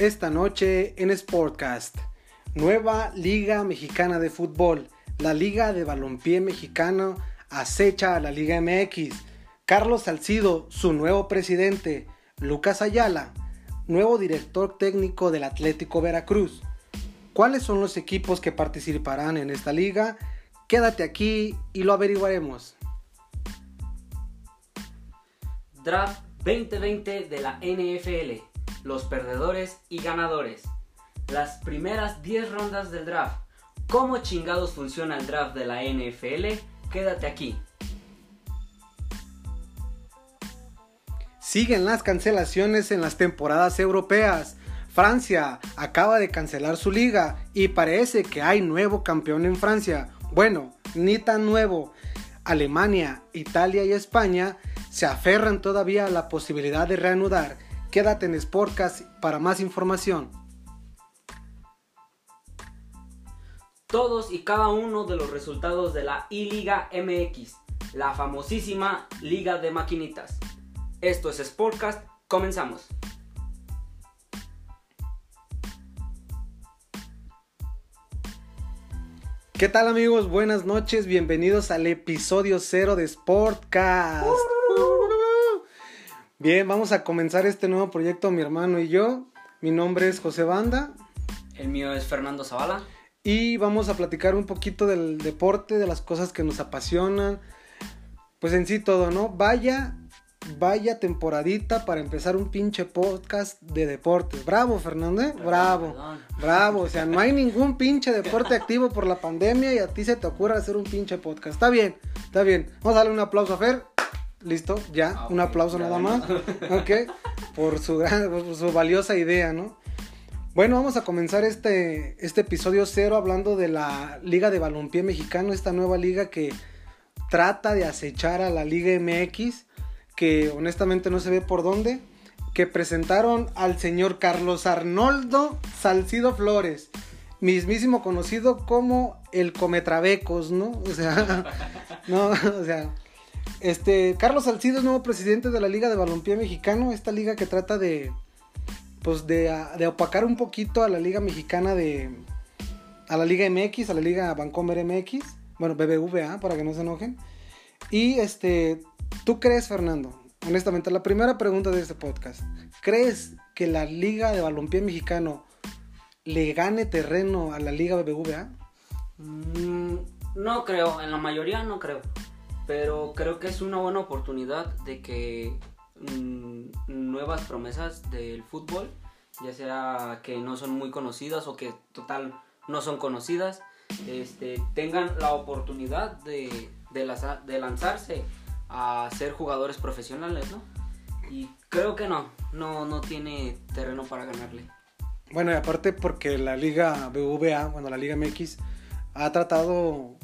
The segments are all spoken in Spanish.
Esta noche en Sportcast, nueva Liga Mexicana de Fútbol, la Liga de Balompié Mexicano acecha a la Liga MX. Carlos Salcido, su nuevo presidente. Lucas Ayala, nuevo director técnico del Atlético Veracruz. ¿Cuáles son los equipos que participarán en esta liga? Quédate aquí y lo averiguaremos. Draft 2020 de la NFL. Los perdedores y ganadores. Las primeras 10 rondas del draft. ¿Cómo chingados funciona el draft de la NFL? Quédate aquí. Siguen las cancelaciones en las temporadas europeas. Francia acaba de cancelar su liga y parece que hay nuevo campeón en Francia. Bueno, ni tan nuevo. Alemania, Italia y España se aferran todavía a la posibilidad de reanudar. Quédate en Sportcast para más información. Todos y cada uno de los resultados de la I-Liga MX, la famosísima Liga de Maquinitas. Esto es Sportcast, comenzamos. ¿Qué tal amigos? Buenas noches, bienvenidos al episodio cero de Sportcast. Bien, vamos a comenzar este nuevo proyecto mi hermano y yo. Mi nombre es José Banda. El mío es Fernando Zavala. Y vamos a platicar un poquito del deporte, de las cosas que nos apasionan. Pues en sí todo, ¿no? Vaya, vaya temporadita para empezar un pinche podcast de deportes. Bravo, Fernando, ¿eh? Bravo, bravo. O sea, no hay ningún pinche deporte activo por la pandemia y a ti se te ocurre hacer un pinche podcast. Está bien, está bien. Vamos a darle un aplauso a Fer. Listo, ya, Ah, un aplauso nada más. Ok, por su, por su valiosa idea, ¿no? Bueno, vamos a comenzar este, este episodio cero hablando de la Liga de Balompié Mexicano, esta nueva liga que trata de acechar a la Liga MX, que honestamente no se ve por dónde, que presentaron al señor Carlos Arnoldo Salcido Flores, mismísimo conocido como el Cometrabecos, ¿no? O sea, no, o sea, este, Carlos Salcido es nuevo presidente de la Liga de Balompié Mexicano, esta liga que trata de, pues de, a- de opacar un poquito a la Liga Mexicana de, a la Liga MX, a la Liga Bancomer MX, bueno, BBVA, para que no se enojen. Y este, ¿tú crees, Fernando? Honestamente, la primera pregunta de este podcast, ¿crees que la Liga de Balompié Mexicano le gane terreno a la Liga BBVA? Mm, no creo, en la mayoría no creo. Pero creo que es una buena oportunidad de que mm, nuevas promesas del fútbol, ya sea que no son muy conocidas o que total no son conocidas, este, tengan la oportunidad de, de, laza- de lanzarse a ser jugadores profesionales, ¿no? Y creo que no, no, no tiene terreno para ganarle. Bueno, y aparte porque la Liga BBVA, bueno, la Liga MX, ha tratado,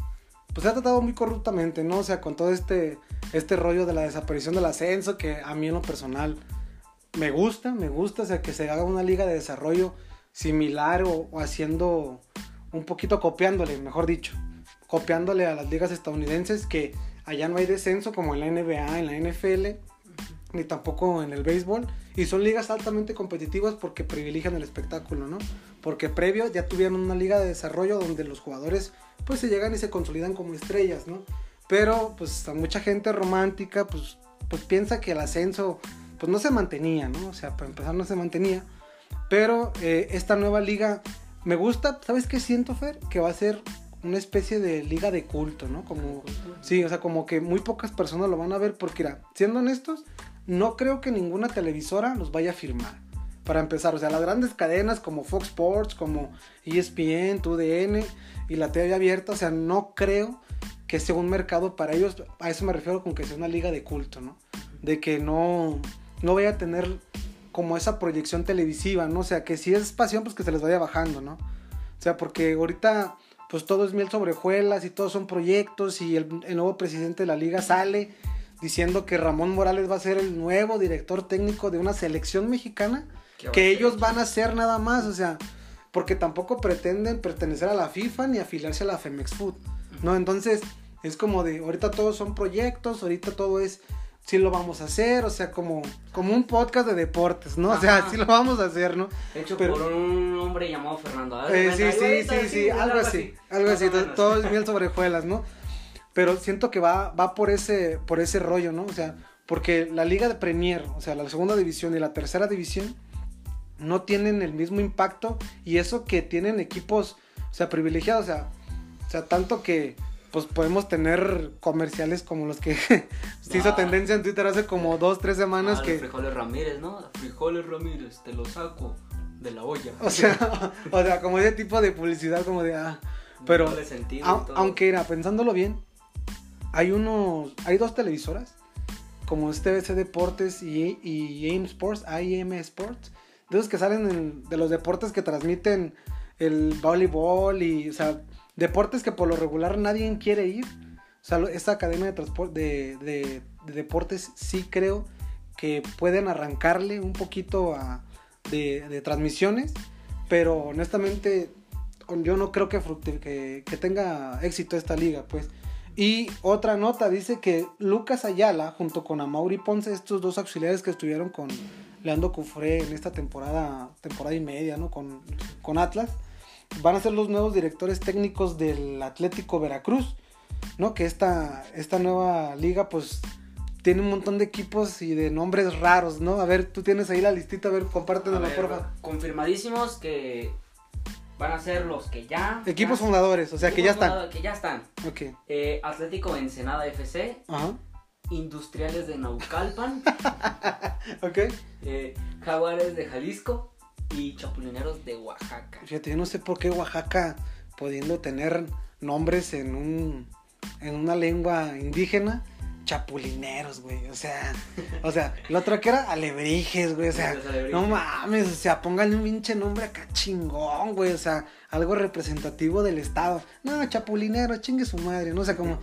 pues ha tratado muy corruptamente, ¿no? O sea, con todo este, este rollo de la desaparición del ascenso, que a mí en lo personal me gusta, me gusta, o sea, que se haga una liga de desarrollo similar o, o haciendo un poquito copiándole, mejor dicho, copiándole a las ligas estadounidenses, que allá no hay descenso como en la NBA, en la NFL, ni tampoco en el béisbol. Y son ligas altamente competitivas porque privilegian el espectáculo, ¿no? Porque previo ya tuvieron una liga de desarrollo donde los jugadores pues se llegan y se consolidan como estrellas, ¿no? Pero pues a mucha gente romántica pues, pues piensa que el ascenso pues no se mantenía, ¿no? O sea, para empezar no se mantenía. Pero eh, esta nueva liga me gusta, ¿sabes qué siento, Fer? Que va a ser una especie de liga de culto, ¿no? Como, sí, o sea, como que muy pocas personas lo van a ver porque, mira, siendo honestos, no creo que ninguna televisora los vaya a firmar. Para empezar, o sea, las grandes cadenas como Fox Sports, como ESPN, TUDN y la TV abierta, o sea, no creo que sea un mercado para ellos. A eso me refiero con que sea una liga de culto, ¿no? De que no, no vaya a tener como esa proyección televisiva, ¿no? O sea, que si es pasión, pues que se les vaya bajando, ¿no? O sea, porque ahorita pues todo es miel sobre hojuelas y todos son proyectos y el nuevo presidente de la liga sale diciendo que Ramón Morales va a ser el nuevo director técnico de una selección mexicana Qué que ellos van a hacer nada más, o sea, porque tampoco pretenden pertenecer a la FIFA ni afiliarse a la Femex Food, ¿no? Entonces, es como de, ahorita todos son proyectos, ahorita todo es sí lo vamos a hacer, o sea, como, como un podcast de deportes, ¿no? O sea, sí lo vamos a hacer, ¿no? Hecho Pero- por un hombre llamado Fernando. Eh, sí, sí, sí, sí, algo así, algo así, todo es miel sobre hojuelas, ¿no? Pero siento que va, va por ese, por ese rollo, ¿no? O sea, porque la liga de Premier, o sea, la segunda división y la tercera división, no tienen el mismo impacto y eso que tienen equipos, o sea, privilegiados, o sea, o sea, tanto que pues podemos tener comerciales como los que se hizo Ah. tendencia en Twitter hace como dos, tres semanas Ah, que, frijoles Ramírez, ¿no? Frijoles Ramírez, te lo saco de la olla. o sea, o sea, como ese tipo de publicidad como de, ah, pero Doble sentido todo. aunque era, pensándolo bien, hay unos, hay dos televisoras, como es TVC Deportes y, y AIM Sports, IM Sports, de esos que salen en- de los deportes que transmiten el voleibol y, o sea, deportes que por lo regular nadie quiere ir. O sea, esta academia de, de, de- de deportes sí creo que pueden arrancarle un poquito a- de, de transmisiones, pero honestamente yo no creo que, que, que tenga éxito esta liga, pues. Y otra nota dice que Lucas Ayala, junto con Amaury Ponce, estos dos auxiliares que estuvieron con Leandro Cufré en esta temporada, temporada y media, ¿no? Con, con Atlas, van a ser los nuevos directores técnicos del Atlético Veracruz, ¿no? Que esta, esta nueva liga, pues, tiene un montón de equipos y de nombres raros, ¿no? A ver, tú tienes ahí la listita, a ver, compártenosla, ver, porfa. Confirmadísimos que van a ser los que ya. Equipos ya- fundadores, o sea, que ya están. Que ya están. Ok, Eh, Atlético Ensenada FC, ajá, Industriales de Naucalpan, ok. eh, Jaguares de Jalisco y Chapulineros de Oaxaca. Fíjate, yo no sé por qué Oaxaca, pudiendo tener nombres en un en una lengua indígena, chapulineros, güey. O sea, o sea, lo otro que era alebrijes, güey. O sea, no mames, o sea, pónganle un pinche nombre acá chingón, güey. O sea, algo representativo del estado. No, chapulinero, chingue su madre, no o sea, como,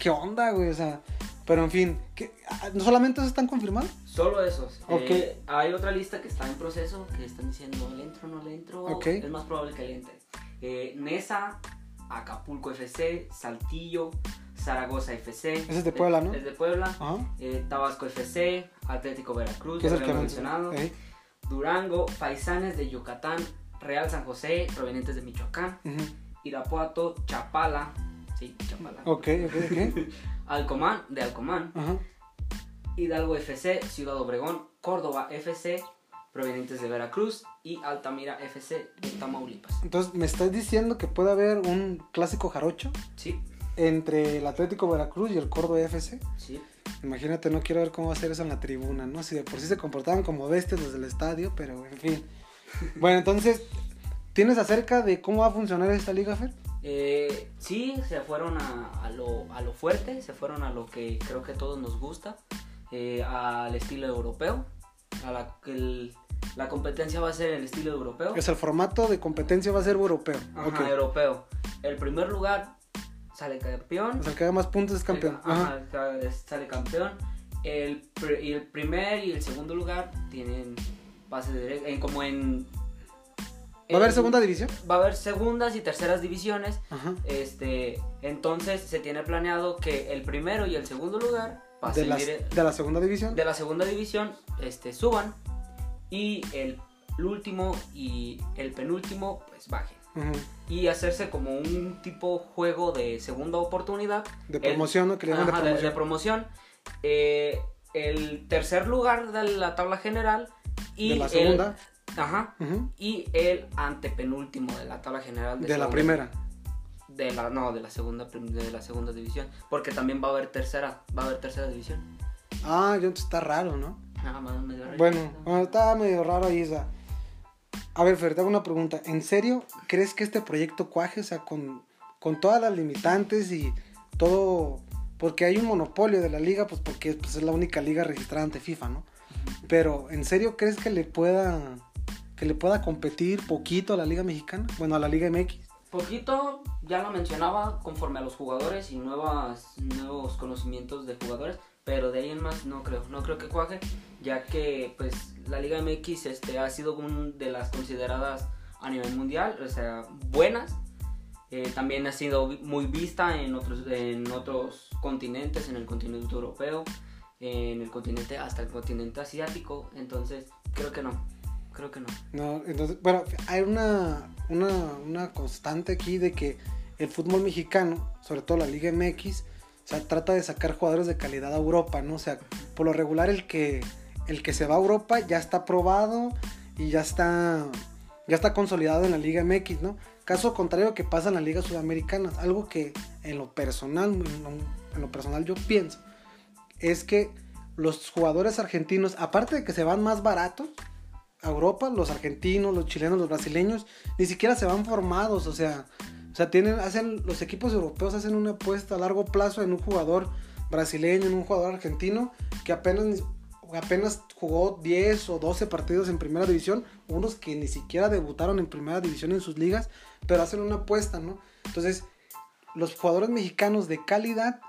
¿qué onda, güey? O sea, pero en fin, ¿qué- ah, ¿no solamente eso están confirmados? Solo esos. Ok. Eh, hay otra lista que está en proceso que están diciendo le entro no le entro. Ok. Es más probable que le entre. Eh, Nesa, Acapulco FC, Saltillo, Zaragoza FC. Ese es de Puebla, ¿no? Es de Puebla. Eh, Tabasco FC, Atlético Veracruz, Que es ya el que mencionado. Durango, Paisanes de Yucatán, Real San José, provenientes de Michoacán, Irapuato, Chapala, sí, Chapala. Ok, ok, ok. Alcomán, de Alcomán, Ajá. Hidalgo FC, Ciudad Obregón, Córdoba FC, provenientes de Veracruz y Altamira FC de Tamaulipas. Entonces, ¿me estás diciendo que puede haber un clásico jarocho Sí, entre el Atlético Veracruz y el Córdoba FC? sí. Imagínate, no quiero ver cómo va a ser eso en la tribuna, ¿no? Si de por sí se comportaban como bestias los del estadio, pero en fin. Bueno, entonces, ¿tienes acerca de cómo va a funcionar esta liga, Fer? Eh, sí, se fueron a, a lo, a lo fuerte, se fueron a lo que creo que a todos nos gusta, eh, al estilo europeo. A la, el- la competencia va a ser el estilo europeo. Es el formato de competencia va a ser europeo. Ajá, europeo. El primer lugar sale campeón. O sea, el que haga más puntos es campeón. El- Ajá. ajá, sale campeón. El, y el primer y el segundo lugar tienen pase directo, en, como en... ¿Va a haber segunda división? Va a haber segundas y terceras divisiones. Ajá. Este, entonces se tiene planeado que el primero y el segundo lugar De, pasen las- dire- de la segunda división. de la segunda división este, suban y el, el último y el penúltimo pues bajen. Y hacerse como un tipo juego de segunda oportunidad. De El- promoción, ¿no? Que le Ajá, de de, de promoción. promoción. Eh, el tercer lugar de la tabla general y De la el- segunda. ajá. Ujú. Y el antepenúltimo de la tabla general De la segunda- primera. de la no, de la segunda de la segunda división, porque también va a haber tercera, va a haber tercera división. Ah, yo está raro, ¿no? Ah, más medio raro. Bueno, bueno, está medio raro ahí, o sea. A ver, Fer, te hago una pregunta. ¿En serio crees que este proyecto cuaje? O sea, con, con todas las limitantes y todo. Porque hay un monopolio de la liga, pues porque pues, es la única liga registrada ante FIFA, ¿no? Pero, ¿en serio crees que le pueda. que le pueda competir poquito a la Liga Mexicana? Bueno, a la Liga MX. Poquito, ya lo mencionaba, conforme a los jugadores y nuevas, nuevos conocimientos de jugadores, pero de ahí en más no creo, no creo que cuaje, ya que pues la Liga MX este, ha sido una de las consideradas a nivel mundial, o sea, buenas. Eh, también ha sido muy vista en otros, en otros continentes, en el continente europeo. en el continente hasta el continente asiático. Entonces, creo que no. Creo que no. No, entonces, bueno, hay una, una, una constante aquí de que el fútbol mexicano, sobre todo la Liga MX, o sea, trata de sacar jugadores de calidad a Europa, ¿no? O sea, por lo regular el que, el que se va a Europa ya está probado y ya está, ya está consolidado en la Liga MX, ¿no? Caso contrario que pasa en la Liga Sudamericana, algo que en lo personal, en lo, personal yo pienso, es que los jugadores argentinos, aparte de que se van más baratos a Europa, los argentinos, los chilenos, los brasileños, ni siquiera se van formados, o sea, o sea, tienen, hacen, los equipos europeos hacen una apuesta a largo plazo en un jugador brasileño, en un jugador argentino, que apenas, apenas jugó 10 o 12 partidos en primera división, unos que ni siquiera debutaron en primera división en sus ligas, pero hacen una apuesta, ¿no? Entonces, los jugadores mexicanos de calidad,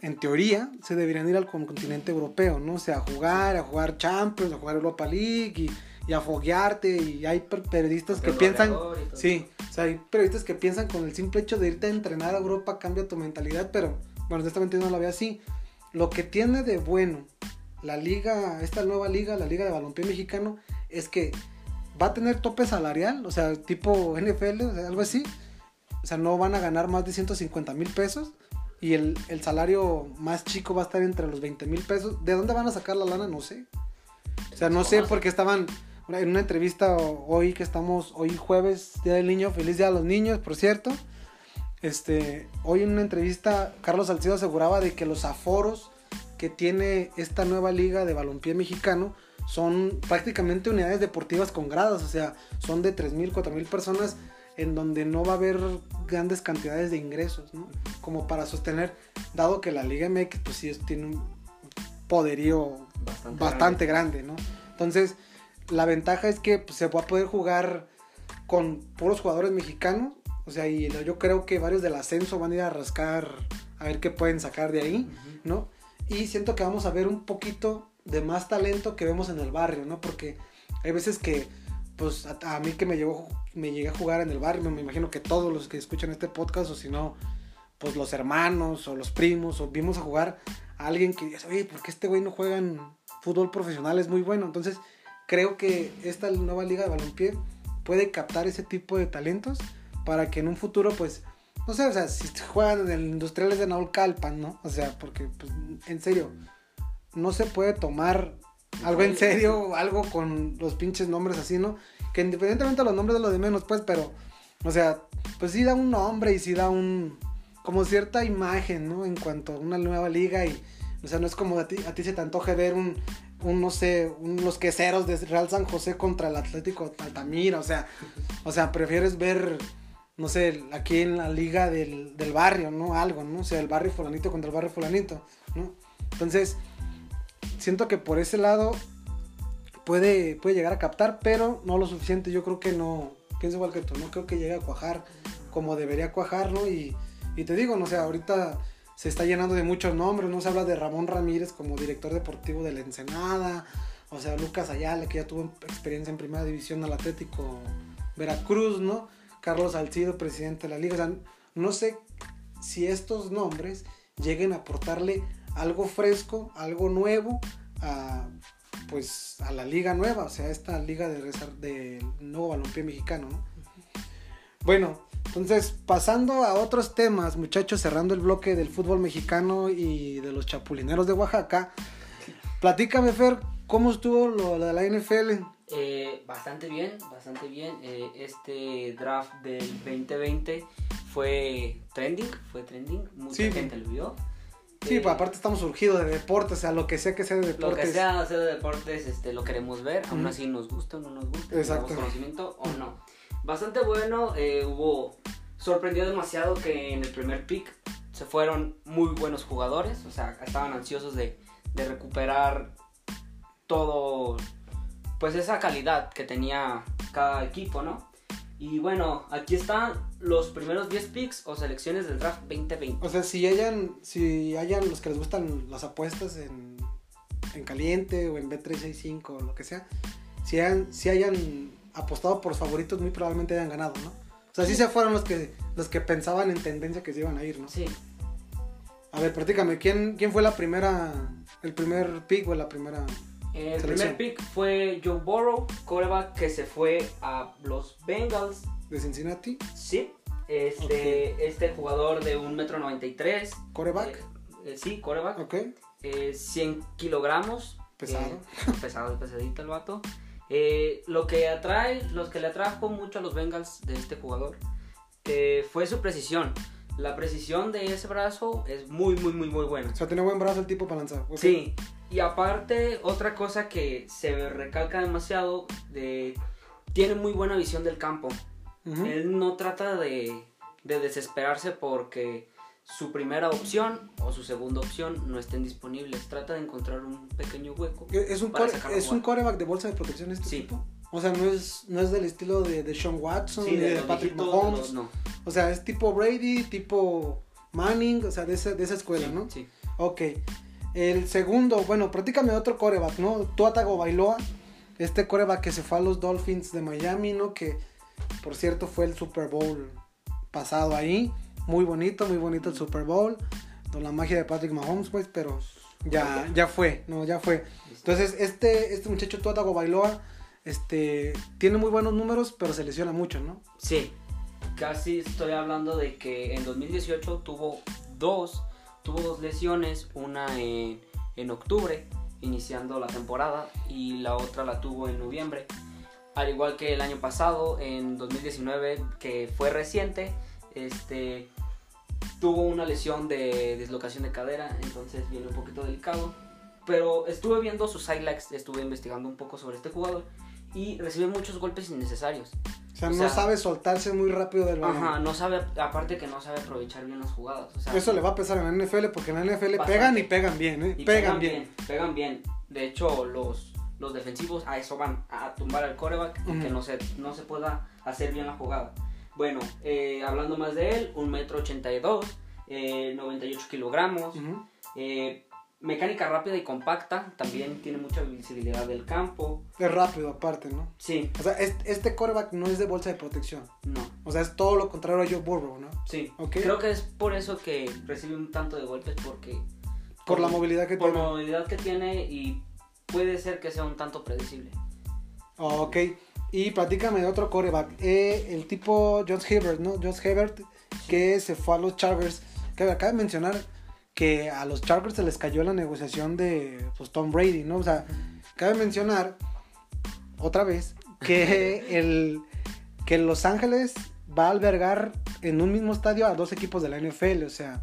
en teoría, se deberían ir al continente europeo, ¿no? O sea, a jugar, a jugar Champions, a jugar Europa League y, y a foguearte. Y hay periodistas que piensan, sí, o sea, hay periodistas que piensan con el simple hecho de irte a entrenar a Europa cambia tu mentalidad, pero bueno, honestamente no lo veo así. Lo que tiene de bueno la liga, esta nueva liga, la liga de balompié mexicano, es que va a tener tope salarial, o sea, tipo NFL, algo así. O sea, no van a ganar más de 150 mil pesos. Y el, salario más chico va a estar entre los 20 mil pesos. ¿De dónde van a sacar la lana? No sé. O sea, no sé porque estaban en una entrevista hoy que estamos, hoy jueves, Día del Niño, feliz Día a los Niños, por cierto. Este, hoy en una entrevista, Carlos Salcido aseguraba de que los aforos que tiene esta nueva liga de balompié mexicano son prácticamente unidades deportivas con gradas, o sea, son de 3.000, 4.000 personas en donde no va a haber grandes cantidades de ingresos, ¿no? Como para sostener, dado que la Liga MX pues sí tiene un poderío bastante, grande. ¿no? Entonces, la ventaja es que pues, se va a poder jugar con puros jugadores mexicanos, o sea, y yo creo que varios del ascenso van a ir a rascar a ver qué pueden sacar de ahí, ¿no? Y siento que vamos a ver un poquito de más talento que vemos en el barrio, ¿no? Porque hay veces que, pues a, mí que me, llegó, me llegué a jugar en el barrio, me imagino que todos los que escuchan este podcast, o si no, pues los hermanos o los primos, o vimos a jugar a alguien que dice, oye, ¿por qué este güey no juega en fútbol profesional? Es muy bueno. Entonces, creo que esta nueva liga de balompié puede captar ese tipo de talentos para que en un futuro, pues, no sé, o sea, si juegan en el Industriales de Naulcalpan, ¿no? O sea, porque, pues, en serio, no se puede tomar algo en serio, algo con los pinches nombres así, ¿no? Que independientemente de los nombres de lo de menos, pues, pero, o sea, pues sí da un nombre y sí da un, como cierta imagen, ¿no? En cuanto a una nueva liga y, o sea, no es como a ti, a ti se te antoje ver un, un no sé, un, los queseros de Real San José contra el Atlético Altamira, o sea, o sea, prefieres ver, no sé, aquí en la liga del, del barrio, ¿no? Algo, ¿no? O sea, el barrio fulanito contra el barrio fulanito, ¿no? Entonces, siento que por ese lado puede, puede llegar a captar, pero no lo suficiente. Yo creo que no, pienso igual que tú, no creo que llegue a cuajar como debería cuajar, ¿no? Y, y te digo, no sé, ahorita se está llenando de muchos nombres, no se habla de Ramón Ramírez como director deportivo de la Ensenada, o sea, Lucas Ayala, que ya tuvo experiencia en primera división al Atlético Veracruz, ¿no? Carlos Alcido, presidente de la liga, o sea, no sé si estos nombres lleguen a aportarle algo fresco, algo nuevo a, pues, a la liga nueva, o sea, esta liga de, de nuevo balompié mexicano, ¿no? Bueno, entonces, pasando a otros temas, muchachos, cerrando el bloque del fútbol mexicano y de los chapulineros de Oaxaca, platícame, Fer, ¿cómo estuvo lo de la NFL? Eh, bastante bien, bastante bien. Eh, este draft del 2020 fue trending, fue trending, mucha gente lo vio. Sí, pues aparte estamos surgidos de deportes, o sea, lo que sea que sea de deportes. Lo que sea, sea de deportes, este, lo queremos ver, aún así nos gusta o no nos gusta, Exacto. conocimiento o no. Bastante bueno, eh, hubo, sorprendió demasiado que en el primer pick se fueron muy buenos jugadores, o sea, estaban ansiosos de, de recuperar todo, pues esa calidad que tenía cada equipo, ¿no? Y bueno, aquí están los primeros 10 picks o selecciones del draft 2020. O sea, si hayan, si hayan los que les gustan las apuestas en, en caliente o en B365 o lo que sea, si hayan, si hayan apostado por favoritos, muy probablemente hayan ganado, ¿no? O sea, sí se fueron los que, los que pensaban en tendencia que se iban a ir, ¿no? Sí. A ver, platícame, ¿quién, quién fue la primera, el primer pick o la primera El primer pick fue Joe Burrow, quarterback que se fue a los Bengals. de Cincinnati? Sí, este, este jugador de 1,93 m. ¿Coreback? sí, quarterback. ok, eh, 100 kilogramos. Pesado. eh, pesado, pesadito el vato. Eh, lo que atrae, los que le atrajo mucho a los Bengals de este jugador eh, fue su precisión. La precisión de ese brazo es muy, muy, muy, muy buena. o sea, tiene buen brazo el tipo para lanzar. ok. Sí, y aparte, otra cosa que se recalca demasiado, de, tiene muy buena visión del campo. Ujú. Él no trata de, de desesperarse porque su primera opción o su segunda opción no estén disponibles. Trata de encontrar un pequeño hueco. ¿Es un, core- ¿Es un coreback de bolsa de protección este Sí. tipo? O sea, no es, no es del estilo de, de Sean Watson, Sí, de Patrick viejitos, Mahomes. no. O sea, es tipo Brady, tipo Manning, o sea, de esa, de esa escuela, Sí, ¿no? Sí. Ok. El segundo, bueno, prácticamente otro coreback, ¿no? Tuatago Bailoa, este coreback que se fue a los Dolphins de Miami, ¿no? Que, por cierto, fue el Super Bowl pasado ahí. Muy bonito, muy bonito el Super Bowl. Con la magia de Patrick Mahomes, pues, pero ya, ya fue, ¿no? Ya fue. Entonces, este, este muchacho Tuatago Bailoa, este, tiene muy buenos números, pero se lesiona mucho, ¿no? Sí, casi estoy hablando de que en 2018 tuvo dos, tuvo dos lesiones, una en, en octubre, iniciando la temporada, y la otra la tuvo en noviembre. Al igual que el año pasado, en 2019, que fue reciente, este, tuvo una lesión de dislocación de cadera, entonces viene un poquito delicado. Pero estuve viendo sus highlights, estuve investigando un poco sobre este jugador y recibe muchos golpes innecesarios. O sea, O no sea- sabe soltarse muy rápido del balón. Ajá, no sabe, aparte que no sabe aprovechar bien las jugadas. O sea, Eso le va a pesar en la NFL porque en la NFL Bastante. pegan y pegan bien, ¿eh? y pegan, bien. Pegan bien. De hecho, los, los defensivos a eso van, a tumbar al coreback y Ujú. que no se, no se pueda hacer bien la jugada. Bueno, eh, hablando más de él, un metro ochenta y dos, eh, 98 kilogramos, Ujú. eh, mecánica rápida y compacta, también tiene mucha visibilidad del campo. Es rápido aparte, ¿no? Sí, O sea, este, coreback no es de bolsa de protección. no. O sea, es todo lo contrario a Joe Burrow, ¿no? Sí, Ok. creo que es por eso que recibe un tanto de golpes porque Por la movilidad que por tiene. la movilidad que tiene y puede ser que sea un tanto predecible. Ok. Y platícame de otro coreback. Eh, el tipo Josh Hebert, ¿no? Josh Hebert, que se fue a los Chargers. Que acaba de mencionar que a los Chargers se les cayó la negociación de pues, Tom Brady, ¿no? O sea, cabe mencionar otra vez que el que Los Ángeles va a albergar en un mismo estadio a dos equipos de la NFL, o sea,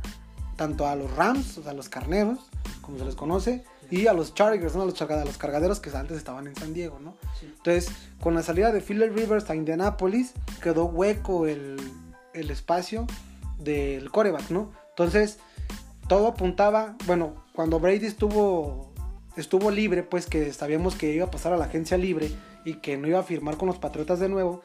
tanto a los Rams, o sea, a los Carneros, como se les conoce, y a los Chargers, ¿no? A los, charga- a los cargaderos que antes estaban en San Diego, ¿no? Sí. Entonces, con la salida de Philip Rivers a Indianapolis, quedó hueco el, el espacio del coreback, ¿no? Entonces, todo apuntaba, bueno, cuando Brady estuvo, estuvo libre, pues que sabíamos que iba a pasar a la agencia libre y que no iba a firmar con los Patriotas de nuevo,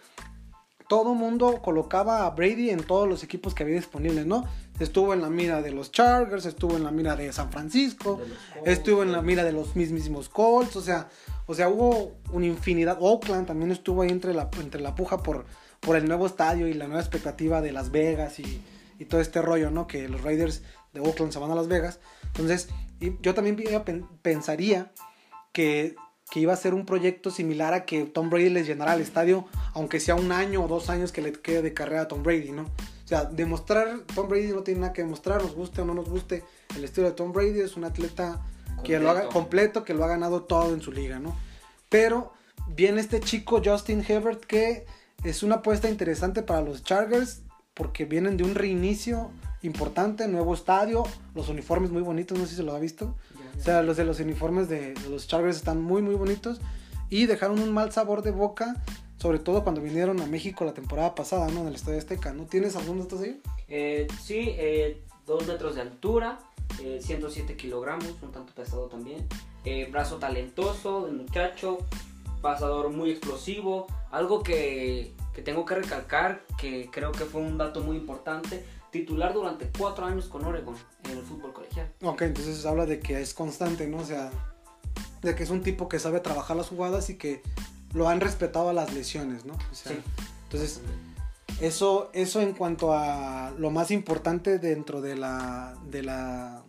todo mundo colocaba a Brady en todos los equipos que había disponibles, ¿no? Estuvo en la mira de los Chargers, estuvo en la mira de San Francisco, De los Colts, estuvo en la mira de los mismísimos Colts, o sea, o sea, hubo una infinidad. Oakland también estuvo ahí entre la, entre la puja por, por el nuevo estadio y la nueva expectativa de Las Vegas y, y todo este rollo, ¿no? Que los Raiders de Oakland se van a Las Vegas. Entonces, yo también pensaría que, que iba a ser un proyecto similar a que Tom Brady les llenara el estadio, aunque sea un año o dos años que le quede de carrera a Tom Brady, ¿no? O sea, demostrar, Tom Brady no tiene nada que demostrar, nos guste o no nos guste el estilo de Tom Brady, es un atleta que lo haga Completo. completo, que lo ha ganado todo en su liga, ¿no? Pero viene este chico Justin Herbert que es una apuesta interesante para los Chargers porque vienen de un reinicio importante, nuevo estadio, los uniformes muy bonitos, no sé si se lo ha visto. O sea, los de los uniformes de, de los Chargers están muy muy bonitos y dejaron un mal sabor de boca, sobre todo cuando vinieron a México la temporada pasada, ¿no? En el Estadio Azteca, ¿no? ¿Tienes algunos de estos ahí? Eh, sí, eh, 2 metros de altura, eh, 107 kilogramos, un tanto pesado también. Eh, brazo talentoso del muchacho, pasador muy explosivo. Algo que, que tengo que recalcar, que creo que fue un dato muy importante. Titular durante 4 años con Oregon en el fútbol colegial. Ok, entonces habla de que es constante, ¿no? O sea, de que es un tipo que sabe trabajar las jugadas y que lo han respetado a las lesiones, ¿no? O sea, Sí. entonces, Eso, eso en cuanto a lo más importante dentro de la, de la,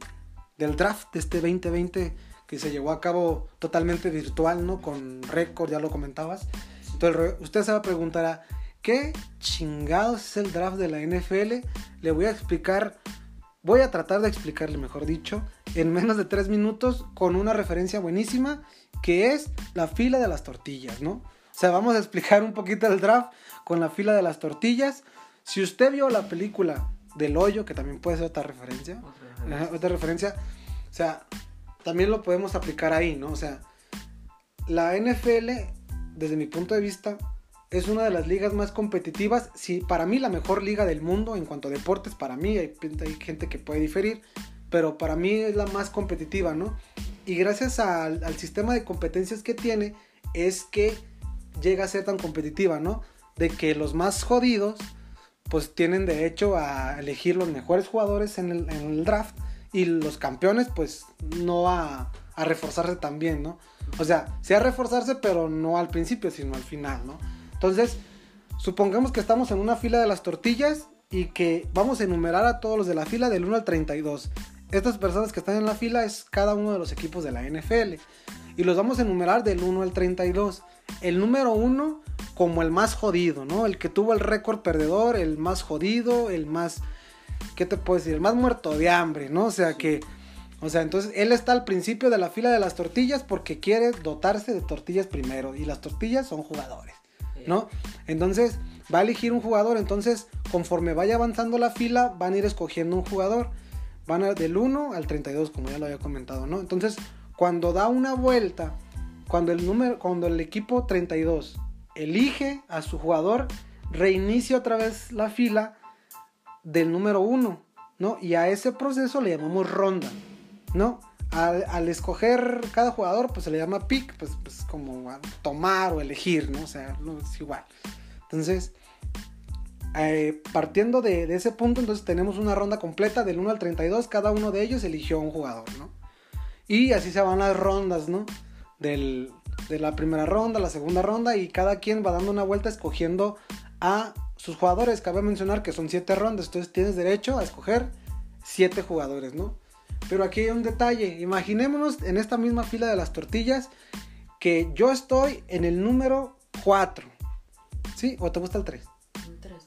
del draft de este 2020 que se llevó a cabo totalmente virtual, ¿no? Con récord, ya lo comentabas. Entonces, usted se va a preguntar, ¿qué chingados es el draft de la NFL? Le voy a explicar, voy a tratar de explicarle, mejor dicho, en menos de tres minutos con una referencia buenísima que es la fila de las tortillas, ¿no? O sea, vamos a explicar un poquito el draft con la fila de las tortillas. Si usted vio la película del hoyo, que también puede ser otra referencia, otra referencia, o sea, también lo podemos aplicar ahí, ¿no? O sea, la NFL, desde mi punto de vista, es una de las ligas más competitivas. Sí, para mí la mejor liga del mundo en cuanto a deportes, para mí hay, hay gente que puede diferir, pero para mí es la más competitiva, ¿no? Y gracias al, al sistema de competencias que tiene, es que llega a ser tan competitiva, ¿no? De que los más jodidos, pues tienen derecho a elegir los mejores jugadores en el, en el draft y los campeones, pues no a, a reforzarse también, ¿no? O sea, sí a reforzarse, pero no al principio, sino al final, ¿no? Entonces, supongamos que estamos en una fila de las tortillas y que vamos a enumerar a todos los de la fila del 1 al 32. Estas personas que están en la fila es cada uno de los equipos de la NFL. Y los vamos a enumerar del 1 al 32 el número uno como el más jodido, ¿no? El que tuvo el récord perdedor, el más jodido, el más, ¿qué te puedo decir? El más muerto de hambre, ¿no? O sea que, o sea, entonces él está al principio de la fila de las tortillas porque quiere dotarse de tortillas primero y las tortillas son jugadores, ¿no? Entonces va a elegir un jugador, entonces conforme vaya avanzando la fila van a ir escogiendo un jugador, van a, del 1 al 32 como ya lo había comentado, ¿no? Entonces cuando da una vuelta cuando el, número, cuando el equipo 32 elige a su jugador, reinicia otra vez la fila del número 1, ¿no? Y a ese proceso le llamamos ronda, ¿no? Al, escoger cada jugador, pues se le llama pick, pues, pues como tomar o elegir, ¿no? O sea, no es igual. Entonces, eh, partiendo de, ese punto, entonces tenemos una ronda completa del 1 al 32, cada uno de ellos eligió un jugador, ¿no? Y así se van las rondas, ¿no? del, de la primera ronda, la segunda ronda y cada quien va dando una vuelta escogiendo a sus jugadores. Cabe mencionar que son siete rondas, entonces tienes derecho a escoger siete jugadores, ¿no? Pero aquí hay un detalle, imaginémonos en esta misma fila de las tortillas que yo estoy en el número 4, ¿sí? ¿O te gusta el 3?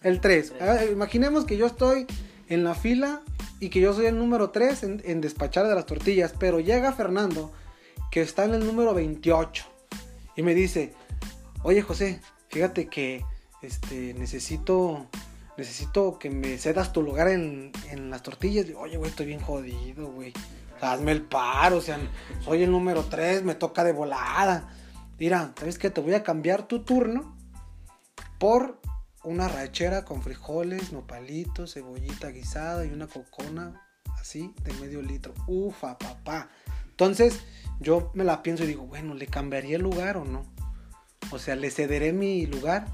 El 3. Ah, imaginemos que yo estoy en la fila y que yo soy el número 3 en, en despachar de las tortillas, pero llega Fernando que está en el número 28 y me dice, oye José, fíjate que este, necesito, necesito que me cedas tu lugar en, en las tortillas. Oye, güey, estoy bien jodido, güey. hazme el paro, o sea, soy el número 3, me toca de volada. Mira, ¿sabes qué? Te voy a cambiar tu turno por una rachera con frijoles, nopalitos, cebollita guisada y una cocona así de medio litro. Ufa, papá. Entonces, yo me la pienso y digo, bueno, ¿le cambiaría el lugar o no? O sea, ¿le cederé mi lugar?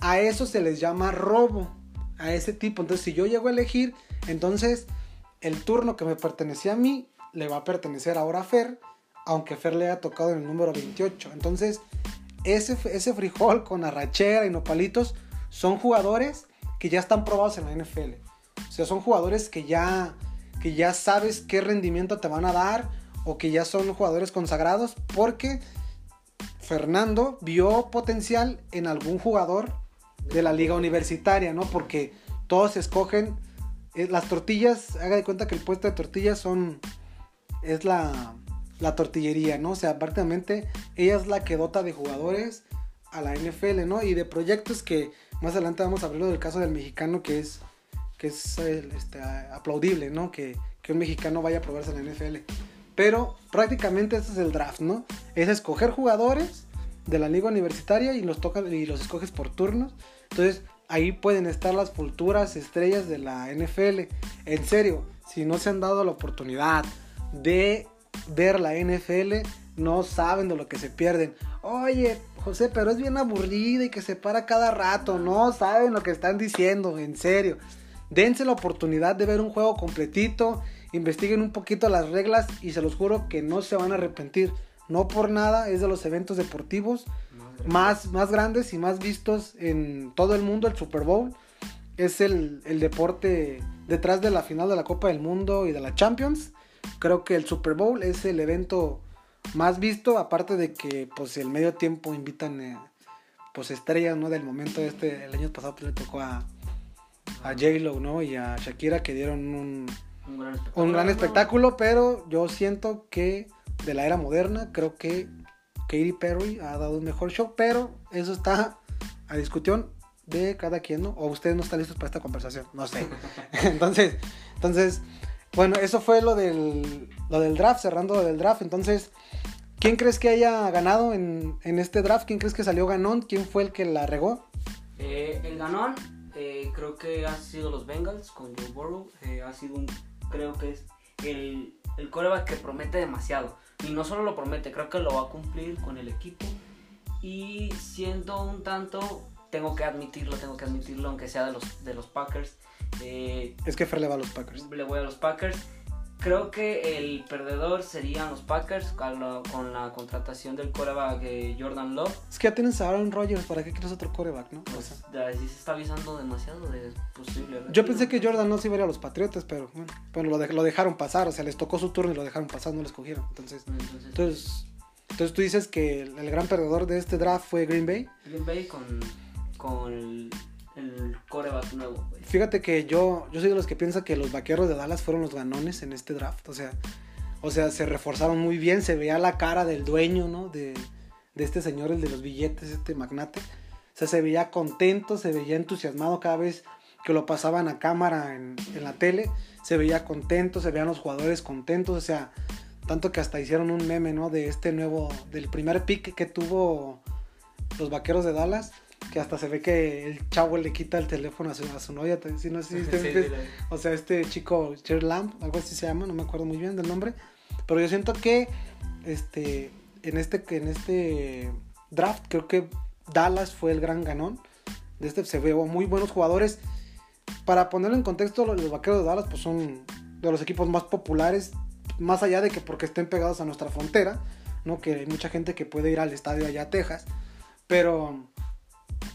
A eso se les llama robo, a ese tipo. Entonces, si yo llego a elegir, entonces el turno que me pertenecía a mí le va a pertenecer ahora a Fer, aunque Fer le haya tocado en el número 28. Entonces, ese, ese frijol con arrachera y nopalitos son jugadores que ya están probados en la NFL. O sea, son jugadores que ya, que ya sabes qué rendimiento te van a dar o que ya son jugadores consagrados porque Fernando vio potencial en algún jugador de la liga universitaria, ¿no? Porque todos escogen eh, las tortillas, haga de cuenta que el puesto de tortillas son es la, la tortillería, ¿no? O sea, prácticamente ella es la que dota de jugadores a la NFL, ¿no? Y de proyectos que más adelante vamos a hablar del caso del mexicano que es que es este, aplaudible, ¿no? Que, que un mexicano vaya a probarse en la NFL. Pero prácticamente este es el draft, ¿no? Es escoger jugadores de la liga universitaria y los, y los escoges por turnos. Entonces ahí pueden estar las futuras estrellas de la NFL. En serio, si no se han dado la oportunidad de ver la NFL, no saben de lo que se pierden. Oye, José, pero es bien aburrida y que se para cada rato. No saben lo que están diciendo, en serio. Dense la oportunidad de ver un juego completito investiguen un poquito las reglas y se los juro que no se van a arrepentir. No por nada es de los eventos deportivos más, más grandes y más vistos en todo el mundo, el Super Bowl. es el, el deporte detrás de la final de la Copa del Mundo y de la Champions. Creo que el Super Bowl es el evento más visto, aparte de que pues el medio tiempo invitan eh, pues estrellas, ¿no? Del momento este, el año pasado pues, le tocó a, a J-Lo, ¿no? Y a Shakira que dieron un, Un gran espectáculo. un gran espectáculo, pero yo siento que de la era moderna, creo que Katy Perry ha dado un mejor show, pero eso está a discusión de cada quien, ¿no? O ustedes no están listos para esta conversación, no sé. entonces, entonces, bueno, eso fue lo del, lo del draft, cerrando lo del draft. Entonces, ¿quién crees que haya ganado en, en este draft? ¿Quién crees que salió ganón? ¿Quién fue el que la regó? Eh, el ganón, eh, creo que ha sido los Bengals con Joe Burrow. Eh, ha sido un, creo que es el, el coreback que promete demasiado. Y no solo lo promete, creo que lo va a cumplir con el equipo. Y siendo un tanto, tengo que admitirlo, tengo que admitirlo, aunque sea de los, de los Packers. eh, Es que Fer le va a los Packers. le voy a los Packers. Creo que el perdedor serían los Packers con la, con la contratación del coreback eh, Jordan Love. Es que ya tienes a Aaron Rodgers, ¿para qué quieres otro coreback, no? O sea, Pues, de ahí sí se está avisando demasiado de posible. yo retiro. pensé que Jordan no se iba a ir a los Patriotas, pero bueno, bueno lo, de- lo dejaron pasar, o sea, les tocó su turno y lo dejaron pasar, no lo escogieron. Entonces, Entonces, entonces, entonces tú dices que el, el gran perdedor de este draft fue Green Bay. Green Bay con, con el, el coreback nuevo. güey. Fíjate que yo, yo soy de los que piensa que los vaqueros de Dallas fueron los ganones en este draft. O sea, o sea, se reforzaron muy bien. Se veía la cara del dueño, ¿no? De, de este señor, el de los billetes, este magnate. O sea, se veía contento, se veía entusiasmado cada vez que lo pasaban a cámara en, en la tele. Se veía contento, se veían los jugadores contentos. O sea, tanto que hasta hicieron un meme, ¿no? De este nuevo, del primer pick que tuvo los vaqueros de Dallas. Que hasta se ve que el chavo le quita el teléfono a su, a su novia. ¿sí? No sé si Sí, te- sí, la- o sea, este chico, Cher Lamb, algo así se llama, no me acuerdo muy bien del nombre. Pero yo siento que este, en, este, en este draft, creo que Dallas fue el gran ganón. De este se veo muy buenos jugadores. Para ponerlo en contexto, los, los vaqueros de Dallas pues, son de los equipos más populares, más allá de que porque estén pegados a nuestra frontera, ¿no? que hay mucha gente que puede ir al estadio allá a Texas. Pero,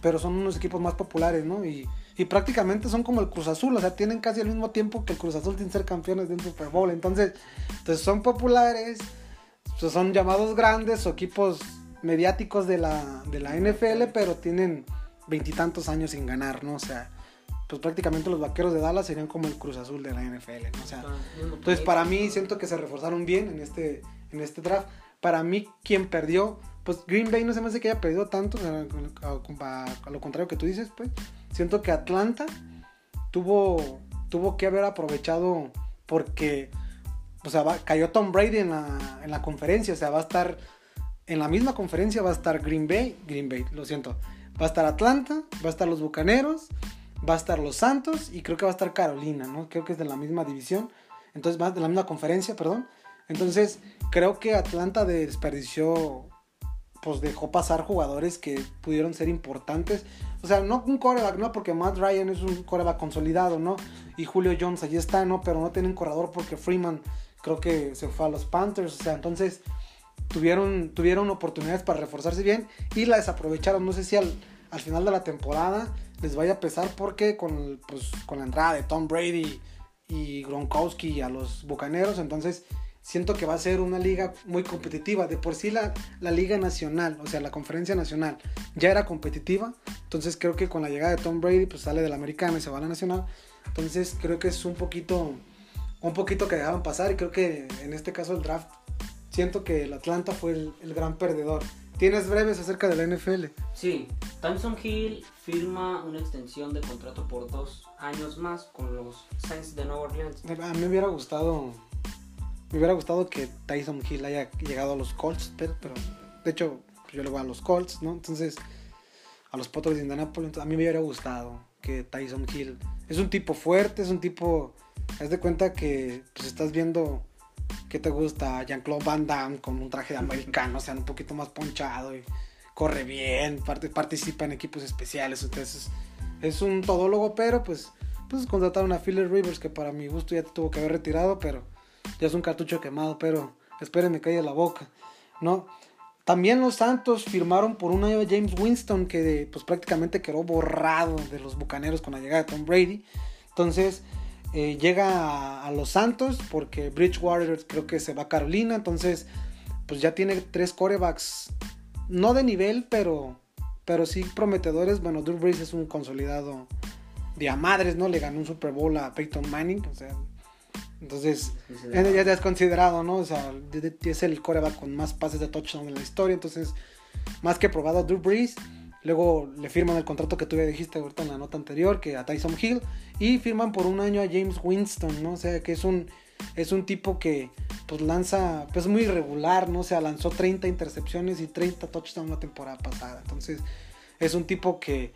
pero son unos equipos más populares, ¿no? Y, y prácticamente son como el Cruz Azul, o sea, tienen casi el mismo tiempo que el Cruz Azul sin ser campeones de un Super Bowl. Entonces, entonces son populares, pues son llamados grandes o equipos mediáticos de la, de la NFL, pero tienen veintitantos años sin ganar, ¿no? O sea, pues prácticamente los vaqueros de Dallas serían como el Cruz Azul de la NFL, ¿no? O sea, entonces para mí siento que se reforzaron bien en este, en este draft. Para mí quien perdió, pues Green Bay no se me hace que haya perdido tanto, a, lo contrario que tú dices, pues. Siento que Atlanta tuvo, tuvo que haber aprovechado porque, o sea, cayó Tom Brady en la, en la conferencia, o sea, va a estar, en la misma conferencia va a estar Green Bay, Green Bay, lo siento, va a estar Atlanta, va a estar los Bucaneros, va a estar los Santos y creo que va a estar Carolina, ¿no? Creo que es de la misma división, entonces va de la misma conferencia, perdón. Entonces, creo que Atlanta desperdició, pues dejó pasar jugadores que pudieron ser importantes. O sea, no un coreback, ¿no? Porque Matt Ryan es un coreback consolidado, ¿no? Y Julio Jones allí está, ¿no? Pero no tiene un corredor porque Freeman creo que se fue a los Panthers. O sea, entonces tuvieron, tuvieron oportunidades para reforzarse bien y la desaprovecharon. No sé si al, al final de la temporada les vaya a pesar porque con, pues, con la entrada de Tom Brady y Gronkowski a los Bucaneros, entonces siento que va a ser una liga muy competitiva. De por sí la, la liga nacional, o sea, la conferencia nacional ya era competitiva. Entonces creo que con la llegada de Tom Brady, pues sale de la americana y se va a la nacional. Entonces creo que es un poquito, un poquito que dejaron pasar y creo que en este caso el draft, siento que el Atlanta fue el, el gran perdedor. ¿Tienes breves acerca de la NFL? Sí, Tyson Hill firma una extensión de contrato por dos años más con los Saints de Nueva Orleans. A mí me hubiera gustado, me hubiera gustado que Tyson Hill haya llegado a los Colts, pero, de hecho yo le voy a los Colts, ¿no? Entonces a los Potros de Indianapolis, a mí me hubiera gustado que Tyson Hill es un tipo fuerte, es un tipo, haz de cuenta que pues estás viendo que te gusta Jean-Claude Van Damme con un traje de americano, o sea, un poquito más ponchado y corre bien, parte- participa en equipos especiales, entonces es un todólogo, pero pues, pues contrataron a Philip Rivers, que para mi gusto ya tuvo que haber retirado, pero ya es un cartucho quemado, pero espérenme calle la boca, ¿no? También los Santos firmaron por un año a James Winston, que pues prácticamente quedó borrado de los Bucaneros con la llegada de Tom Brady. Entonces eh, llega a, los Santos porque Bridgewater creo que se va a Carolina. Entonces pues ya tiene tres corebacks, no de nivel, pero, pero sí prometedores. Bueno, Drew Brees es un consolidado de a madres, ¿no? Le ganó un Super Bowl a Peyton Manning, o sea, entonces, ya te has considerado, ¿no? O sea, es el coreback con más pases de touchdown en la historia. Entonces, más que probado a Drew Brees. Luego le firman el contrato que tú ya dijiste ahorita en la nota anterior, que a Tyson Hill. Y firman por un año a James Winston, ¿no? O sea, que es un, es un tipo que pues lanza, pues muy irregular, ¿no? O sea, lanzó 30 intercepciones y 30 touchdowns la temporada pasada. Entonces, es un tipo que,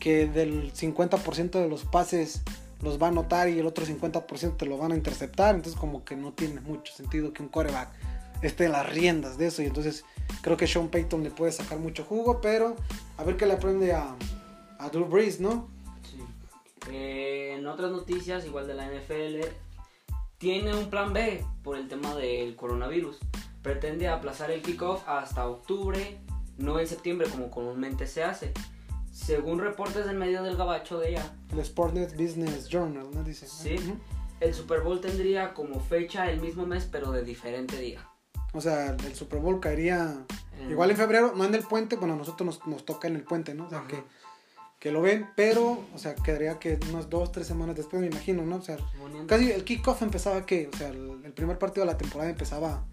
que del 50% de los pases los va a anotar y el otro 50% te lo van a interceptar. Entonces como que no tiene mucho sentido que un coreback esté en las riendas de eso. Y entonces creo que Sean Payton le puede sacar mucho jugo, pero a ver qué le aprende a, a Drew Brees, ¿no? Sí. Eh, en otras noticias, igual de la NFL, tiene un plan B por el tema del coronavirus. Pretende aplazar el kickoff hasta octubre, no en septiembre como comúnmente se hace. Según reportes del medio del gabacho de ella. El Sportnet Business Journal, ¿no? Dice. Sí. El Super Bowl tendría como fecha el mismo mes, pero de diferente día. O sea, el Super Bowl caería igual en febrero, no en el puente, bueno, a nosotros nos, toca en el puente, ¿no? O sea, que, que, lo ven, pero, o sea, quedaría que unas dos, tres semanas después, me imagino, ¿no? O sea, casi el kickoff empezaba que, o sea, el, primer partido de la temporada empezaba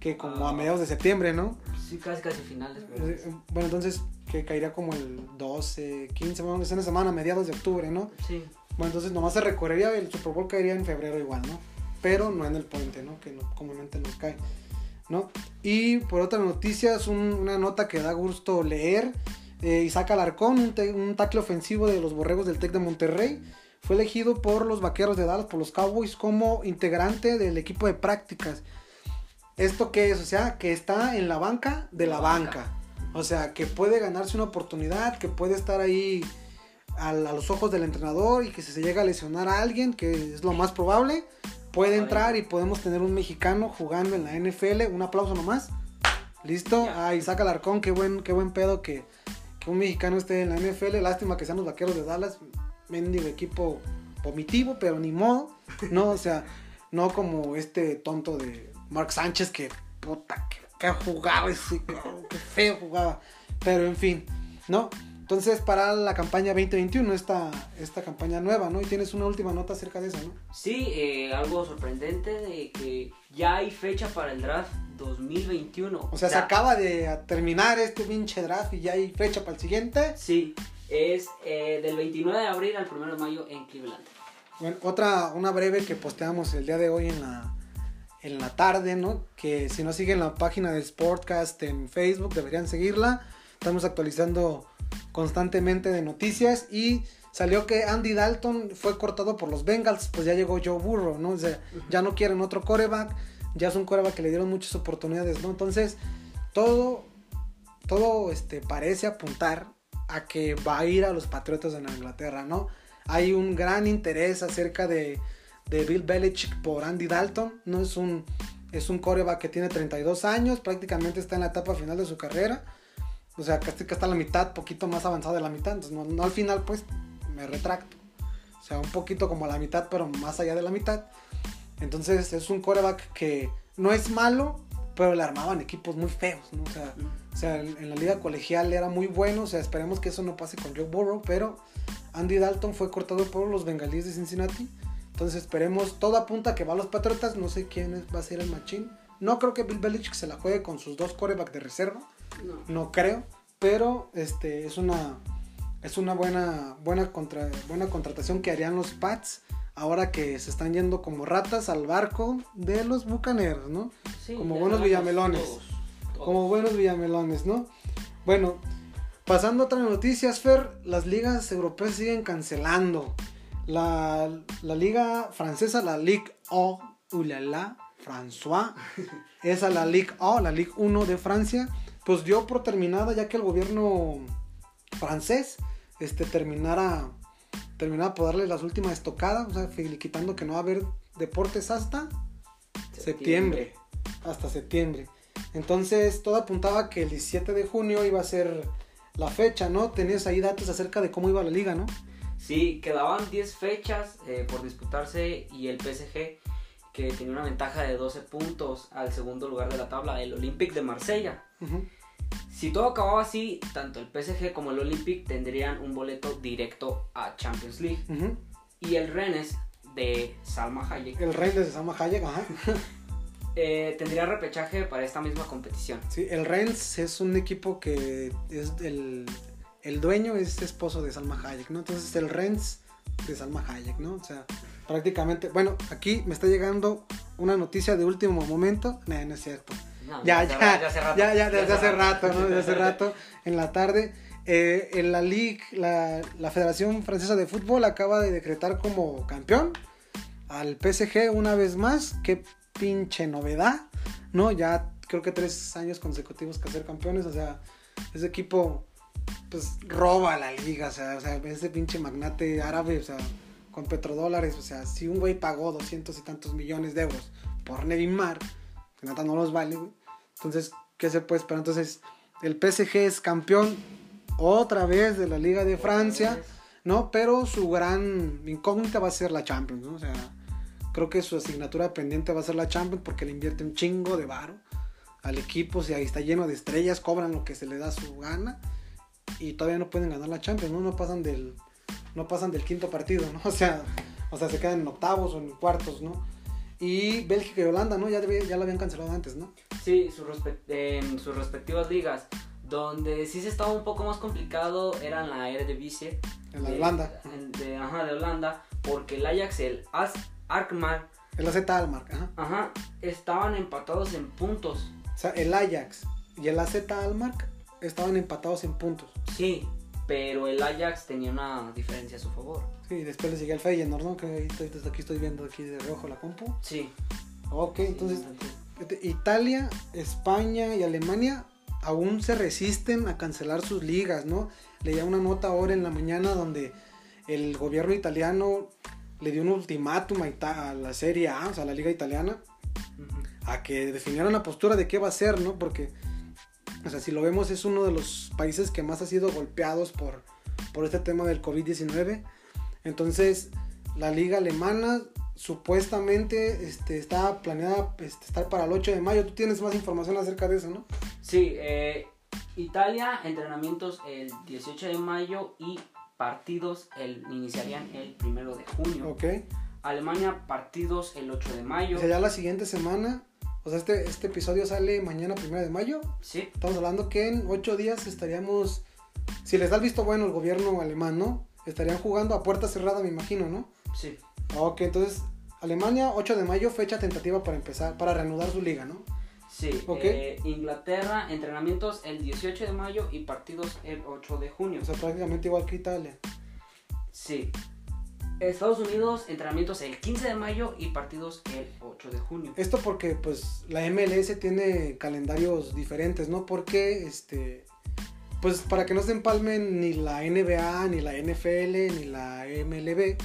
que como a ah. mediados de septiembre, ¿no? Sí, casi, casi finales. Eh, bueno, entonces que caería como el 12, 15, bueno, es una semana, mediados de octubre, ¿no? Sí. Bueno, entonces nomás se recorrería, el Super Bowl caería en febrero igual, ¿no? Pero no en el puente, ¿no? Que comúnmente nos cae, ¿no? Y por otra noticia, es una nota que da gusto leer. Eh, Isaac Alarcón, un, un tackle ofensivo de los Borregos del TEC de Monterrey, fue elegido por los Vaqueros de Dallas, por los Cowboys, como integrante del equipo de prácticas. ¿Esto qué es? O sea, que está en la banca de la, banca. O sea, que puede ganarse una oportunidad, que puede estar ahí a, los ojos del entrenador y que si se llega a lesionar a alguien, que es lo más probable, puede entrar y podemos tener un mexicano jugando en la NFL. Un aplauso nomás. ¿Listo? Ahí saca el arcón, qué buen, qué buen pedo que, que, un mexicano esté en la NFL. Lástima que sean los vaqueros de Dallas. Mendigo equipo vomitivo, pero ni modo. No, o sea, no como este tonto de Mark Sánchez que puta que que jugaba ese, qué feo jugaba. Pero en fin, ¿no? Entonces, para la campaña 2021, esta, esta campaña nueva, ¿no? Y tienes una última nota acerca de eso, ¿no? Sí, eh, algo sorprendente de que ya hay fecha para el draft 2021. O sea, se acaba de terminar este pinche draft y ya hay fecha para el siguiente. Sí, es eh, del 29 de abril al 1 de mayo en Cleveland. Bueno, otra, una breve que posteamos el día de hoy en la, en la tarde, ¿no? Que si no siguen la página del Sportcast en Facebook, deberían seguirla. Estamos actualizando constantemente de noticias y salió que Andy Dalton fue cortado por los Bengals, pues ya llegó Joe Burrow, ¿no? O sea, ya no quieren otro coreback, ya es un coreback que le dieron muchas oportunidades, ¿no? Entonces, todo, todo este, parece apuntar a que va a ir a los Patriotas de Inglaterra, ¿no? Hay un gran interés acerca de Bill Belichick por Andy Dalton. No es un, es un coreback que tiene 32 años, prácticamente está en la etapa final de su carrera. O sea, casi que está a la mitad, poquito más avanzado de la mitad. Entonces, no, al final, pues, me retracto. O sea, un poquito como a la mitad, pero más allá de la mitad. Entonces, es un coreback que no es malo, pero le armaban equipos muy feos. O sea, o sea en, en, la liga colegial era muy bueno. O sea, esperemos que eso no pase con Joe Burrow, pero Andy Dalton fue cortado por los bengalíes de Cincinnati entonces esperemos, todo apunta que va a los Patriotas, no sé quién va a ser el machín. No creo que Bill Belichick se la juegue con sus dos corebacks de reserva, no, creo, pero este es una es una buena buena contra, buena contratación que harían los Pats ahora que se están yendo como ratas al barco de los bucaneros, ¿no? como buenos villamelones. Como buenos villamelones, ¿no? Bueno, pasando a otras noticias, Fer, las ligas europeas siguen cancelando. La, liga francesa, la Ligue O, ulala, François, esa la Ligue O, la Ligue 1 de Francia, pues dio por terminada ya que el gobierno francés este, terminara, terminara por darle las últimas estocadas, o sea, que no va a haber deportes hasta septiembre. septiembre hasta septiembre. Entonces todo apuntaba que el 17 de junio iba a ser la fecha, ¿no? Tenías ahí datos acerca de cómo iba la liga, ¿no? Sí, quedaban 10 fechas eh, por disputarse y el PSG, que tenía una ventaja de 12 puntos al segundo lugar de la tabla, el Olympique de Marsella. Si todo acababa así, tanto el PSG como el Olympique tendrían un boleto directo a Champions League. Y el Rennes de Salma Hayek El rey de Salma Hayek, ajá. eh, tendría repechaje para esta misma competición. Sí, el Rennes es un equipo que es el, el dueño es esposo de Salma Hayek, ¿no? Entonces el Rennes de Salma Hayek, ¿no? O sea, prácticamente, bueno, aquí me está llegando una noticia de último momento, no, no es cierto. No, Ya, hace ya, ra- hace rato. ya, ya, desde hace rato, ¿no? Desde hace rato, en la tarde. eh, en la Ligue, la, la Federación Francesa de Fútbol acaba de decretar como campeón al PSG una vez más. Qué pinche novedad, ¿no? Ya creo que tres años consecutivos que ser campeones, o sea, ese equipo pues roba la liga, o sea, o sea, ese pinche magnate árabe, o sea, con petrodólares, o sea, si un güey pagó doscientos y tantos millones de euros por Neymar, que neta no los vale, güey. Entonces, ¿qué se puede esperar? Entonces, el PSG es campeón otra vez de la Liga de Francia, ¿no? Pero su gran incógnita va a ser la Champions, ¿no? O sea, creo que su asignatura pendiente va a ser la Champions porque le invierte un chingo de varo al equipo, o sea, ahí está lleno de estrellas, cobran lo que se le da su gana y todavía no pueden ganar la Champions, ¿no? No pasan del no pasan del quinto partido, ¿no? O sea, o sea, se quedan en octavos o en cuartos, ¿no? Y Bélgica y Holanda, ¿no? Ya, debe- ya lo habían cancelado antes, ¿no? Sí, su respe- en sus respectivas ligas. Donde sí se estaba un poco más complicado eran la Eredivisie. En la de- Holanda. De, ajá, de Holanda. Porque el Ajax, el As Arkmar, El AZ Almar, ajá. ajá, estaban empatados en puntos. O sea, el Ajax y el AZ Almar estaban empatados en puntos. Sí, pero el Ajax tenía una diferencia a su favor. Sí, después le sigue el Feyenoord, ¿no? Que ahí estoy- aquí estoy viendo aquí de rojo la compu. Sí. Ok, entonces Sí, fíjate, Italia, España y Alemania aún se resisten a cancelar sus ligas, ¿no? Leía una nota ahora en la mañana donde el gobierno italiano le dio un ultimátum a, la Serie A, o sea, a la liga italiana, a que definieran la postura de qué va a ser, ¿no? Porque, o sea, si lo vemos es uno de los países que más ha sido golpeados por, por este tema del COVID-19. Entonces, la liga alemana supuestamente este, está planeada este, estar para el 8 de mayo. Tú tienes más información acerca de eso, ¿no? Sí, eh, Italia, entrenamientos el 18 de mayo y partidos el, iniciarían el 1 de junio. Ok. Alemania, partidos el 8 de mayo. O sea, ya la siguiente semana, o sea, este, este episodio sale mañana 1 de mayo. Sí, Estamos hablando que en 8 días estaríamos, si les da el visto bueno el gobierno alemán, ¿no? Estarían jugando a puerta cerrada, me imagino, ¿no? sí. Ok, entonces Alemania, 8 de mayo, fecha tentativa para empezar, para reanudar su liga, ¿no? Sí, eh, Inglaterra, entrenamientos el 18 de mayo y partidos el 8 de junio. O sea, prácticamente igual que Italia. Sí. Estados Unidos, entrenamientos el 15 de mayo y partidos el 8 de junio. Esto porque, pues, la MLS tiene calendarios diferentes, ¿no? Porque, este, pues, para que no se empalmen ni la NBA, ni la NFL, ni la MLB,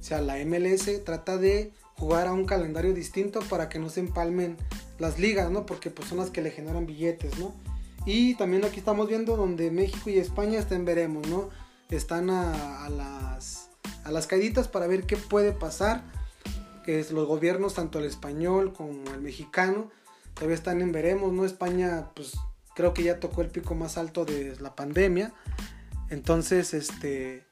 o sea, la MLS trata de jugar a un calendario distinto para que no se empalmen las ligas, ¿no? Porque, pues, son las que le generan billetes, ¿no? Y también aquí estamos viendo donde México y España están, veremos, ¿no? Están a, las, a las caíditas para ver qué puede pasar que los gobiernos, tanto el español como el mexicano, todavía están en veremos, ¿no? España, pues creo que ya tocó el pico más alto de la pandemia. Entonces, este,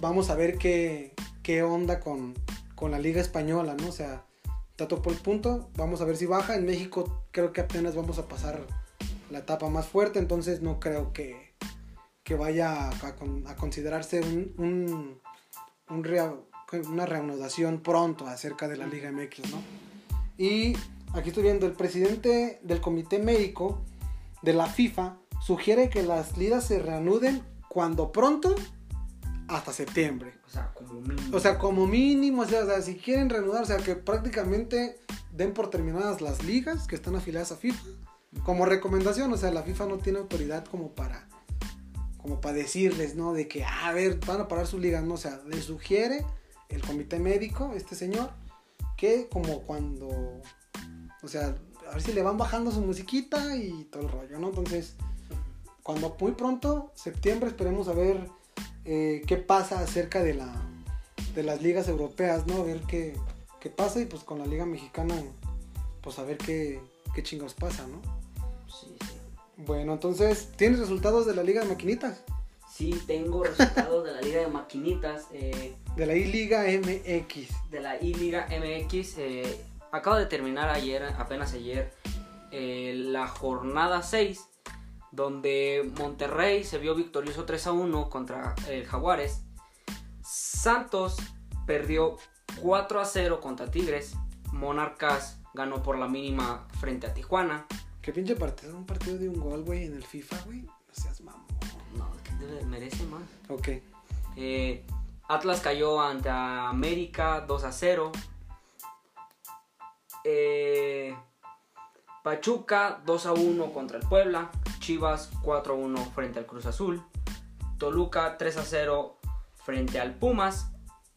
vamos a ver qué, qué onda con, con la liga española, ¿no? O sea, ya tocó el punto, vamos a ver si baja. En México creo que apenas vamos a pasar la etapa más fuerte, entonces no creo que, que vaya a, con- a considerarse un, una reanudación pronto acerca de la Liga MX, ¿no? Y aquí estoy viendo, el presidente del comité médico de la FIFA sugiere que las ligas se reanuden cuando pronto hasta septiembre. O sea, como mínimo. O sea, como mínimo, o sea, o sea, si quieren reanudar, o sea, que prácticamente den por terminadas las ligas que están afiliadas a FIFA. Como recomendación, o sea, la FIFA no tiene autoridad como para como para decirles, ¿no? De que, ah, a ver, van a parar su liga, ¿no? O sea, les sugiere el comité médico, este señor, que como cuando, o sea, ver si le van bajando su musiquita y todo el rollo, ¿no? Entonces, cuando muy pronto, septiembre, esperemos a ver eh, qué pasa acerca de, la, de las ligas europeas, ¿no? A ver qué, qué pasa y pues con la liga mexicana, pues a ver qué, qué chingados pasa, ¿no? Sí, sí. Bueno, entonces, ¿tienes resultados de la liga de maquinitas? Sí, tengo resultados de la Liga de Maquinitas, eh, De la I-Liga MX. de la I-Liga MX. eh, acabo de terminar ayer, apenas ayer, eh, la jornada 6, donde Monterrey se vio victorioso 3 a 1 contra el Jaguares. Santos perdió 4 a 0 contra Tigres. Monarcas ganó por la mínima frente a Tijuana. ¿Qué pinche partido? Un partido de un gol, güey, en el FIFA, güey. No seas mamón. No, es que merece más. Ok. Eh, Atlas cayó ante América 2 a 0. Eh, Pachuca 2 a 1 contra el Puebla. Chivas 4 a 1 frente al Cruz Azul. Toluca 3 a 0 frente al Pumas.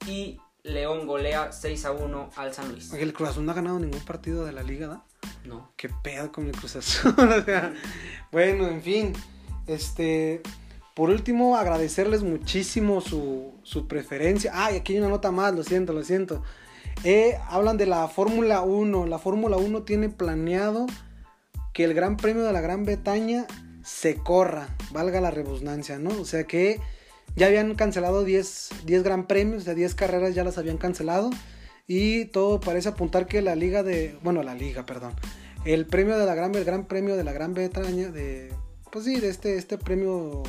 Y León golea 6 a 1 al San Luis. El Cruz Azul no ha ganado ningún partido de la liga, ¿da? No. Qué pedo con el Cruz Azul. o sea, bueno, en fin. Este. Por último, agradecerles muchísimo su, su preferencia. Ah, y aquí hay una nota más, lo siento, lo siento. Eh, hablan de la Fórmula 1. La Fórmula 1 tiene planeado que el Gran Premio de la Gran Bretaña se corra, valga la redundancia, ¿no? O sea que ya habían cancelado 10, 10 Gran Premios, sea, 10 carreras ya las habían cancelado. Y todo parece apuntar que la liga de. Bueno, la liga, perdón. El premio de la Gran, el Gran Premio de la Gran Bretaña, de. Pues sí, de este, este premio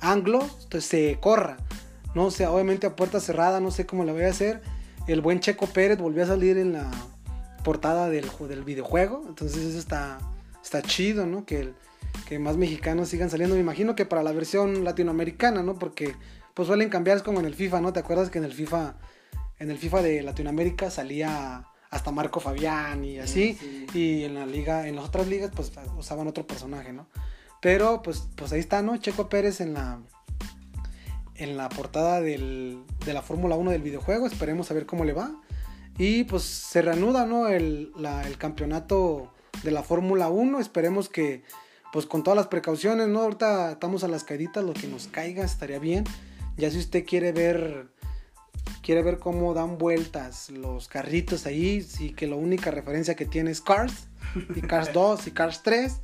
anglo, entonces se corra. No o sea, obviamente a puerta cerrada, no sé cómo le voy a hacer. El buen Checo Pérez volvió a salir en la portada del, del videojuego. Entonces eso está, está chido, ¿no? Que, el- que más mexicanos sigan saliendo. Me imagino que para la versión latinoamericana, ¿no? Porque pues suelen cambiar, es como en el FIFA, ¿no? ¿Te acuerdas que en el FIFA, en el FIFA de Latinoamérica salía hasta Marco Fabián y así? Sí. Y en la liga, en las otras ligas, pues usaban otro personaje, ¿no? Pero pues, pues ahí está, ¿no? Checo Pérez en la en la portada del- de la Fórmula 1 del videojuego. Esperemos a ver cómo le va. Y pues se reanuda, ¿no? El, la- el campeonato de la Fórmula 1. Esperemos que, pues con todas las precauciones, ¿no? Ahorita estamos a las caíditas, lo que nos caiga estaría bien. Ya si usted quiere ver, quiere ver cómo dan vueltas los carritos ahí, sí que la única referencia que tiene es Cars, y Cars 2 y Cars 3,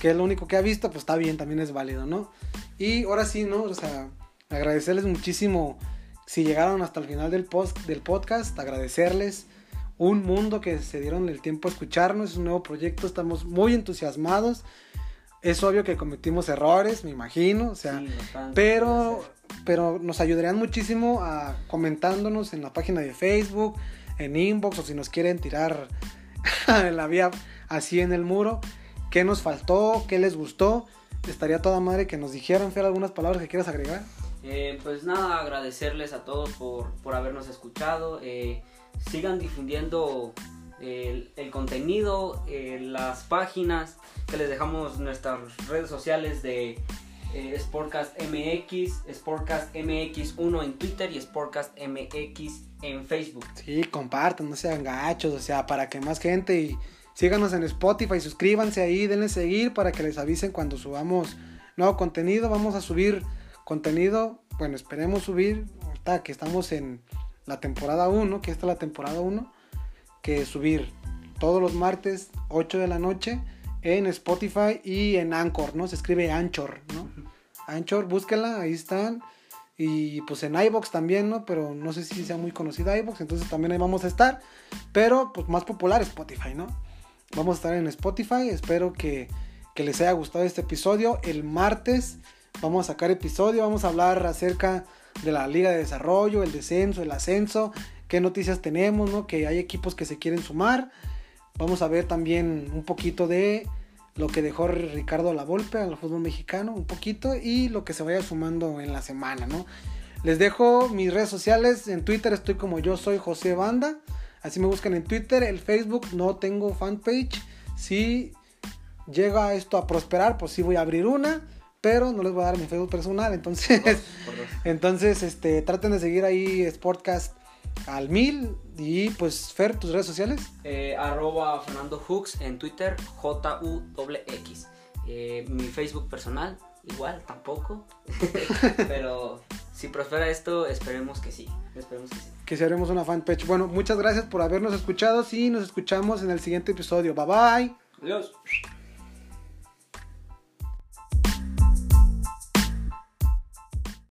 que es lo único que ha visto, pues está bien, también es válido, ¿no? Y ahora sí, ¿no? O sea, agradecerles muchísimo si llegaron hasta el final del, post, del podcast, agradecerles un mundo que se dieron el tiempo a escucharnos, es un nuevo proyecto, estamos muy entusiasmados. Es obvio que cometimos errores, me imagino, o sea, Sí, pero, pero nos ayudarían muchísimo a comentándonos en la página de Facebook, en inbox o si nos quieren tirar en la vía así en el muro, qué nos faltó, qué les gustó. Estaría toda madre que nos dijeran, Fer, algunas palabras que quieras agregar. Eh, pues nada, agradecerles a todos por, por habernos escuchado. eh, sigan difundiendo el, el contenido, eh, las páginas que les dejamos nuestras redes sociales de eh, Sportcast MX, Sportcast MX1 en Twitter y Sportcast MX en Facebook. Sí, compartan, no sean gachos, o sea, para que más gente y síganos en Spotify, suscríbanse ahí, denle seguir para que les avisen cuando subamos nuevo contenido. Vamos a subir contenido, bueno, esperemos subir, ahorita que estamos en la temporada 1, que esta es la temporada 1, que subir todos los martes 8 de la noche en Spotify y en Anchor, ¿no? Se escribe Anchor, ¿no? Anchor, búsquenla, ahí están. Y pues en iBox también, ¿no? Pero no sé si sea muy conocida iBox, entonces también ahí vamos a estar. Pero pues más popular Spotify, ¿no? Vamos a estar en Spotify, espero que, que les haya gustado este episodio. El martes vamos a sacar episodio, vamos a hablar acerca de la liga de desarrollo, el descenso, el ascenso, qué noticias tenemos, ¿no? Que hay equipos que se quieren sumar. Vamos a ver también un poquito de lo que dejó Ricardo Lavolpe al fútbol mexicano, un poquito, y lo que se vaya sumando en la semana, ¿no? Les dejo mis redes sociales, en Twitter estoy como yo soy José Banda, así me buscan en Twitter, el Facebook no tengo fanpage, si llega esto a prosperar, pues sí voy a abrir una, pero no les voy a dar mi Facebook personal, entonces... Por dos. Entonces, este, traten de seguir ahí Sportcast al mil. Y pues, Fer, tus redes sociales. Eh, arroba Fernando Hooks en Twitter, J-U-X. Eh, mi Facebook personal, igual, tampoco. Pero si prospera esto, esperemos que sí. Esperemos que sí. Que si haremos una fanpage. Bueno, muchas gracias por habernos escuchado. Sí, nos escuchamos en el siguiente episodio. Bye bye. Adiós.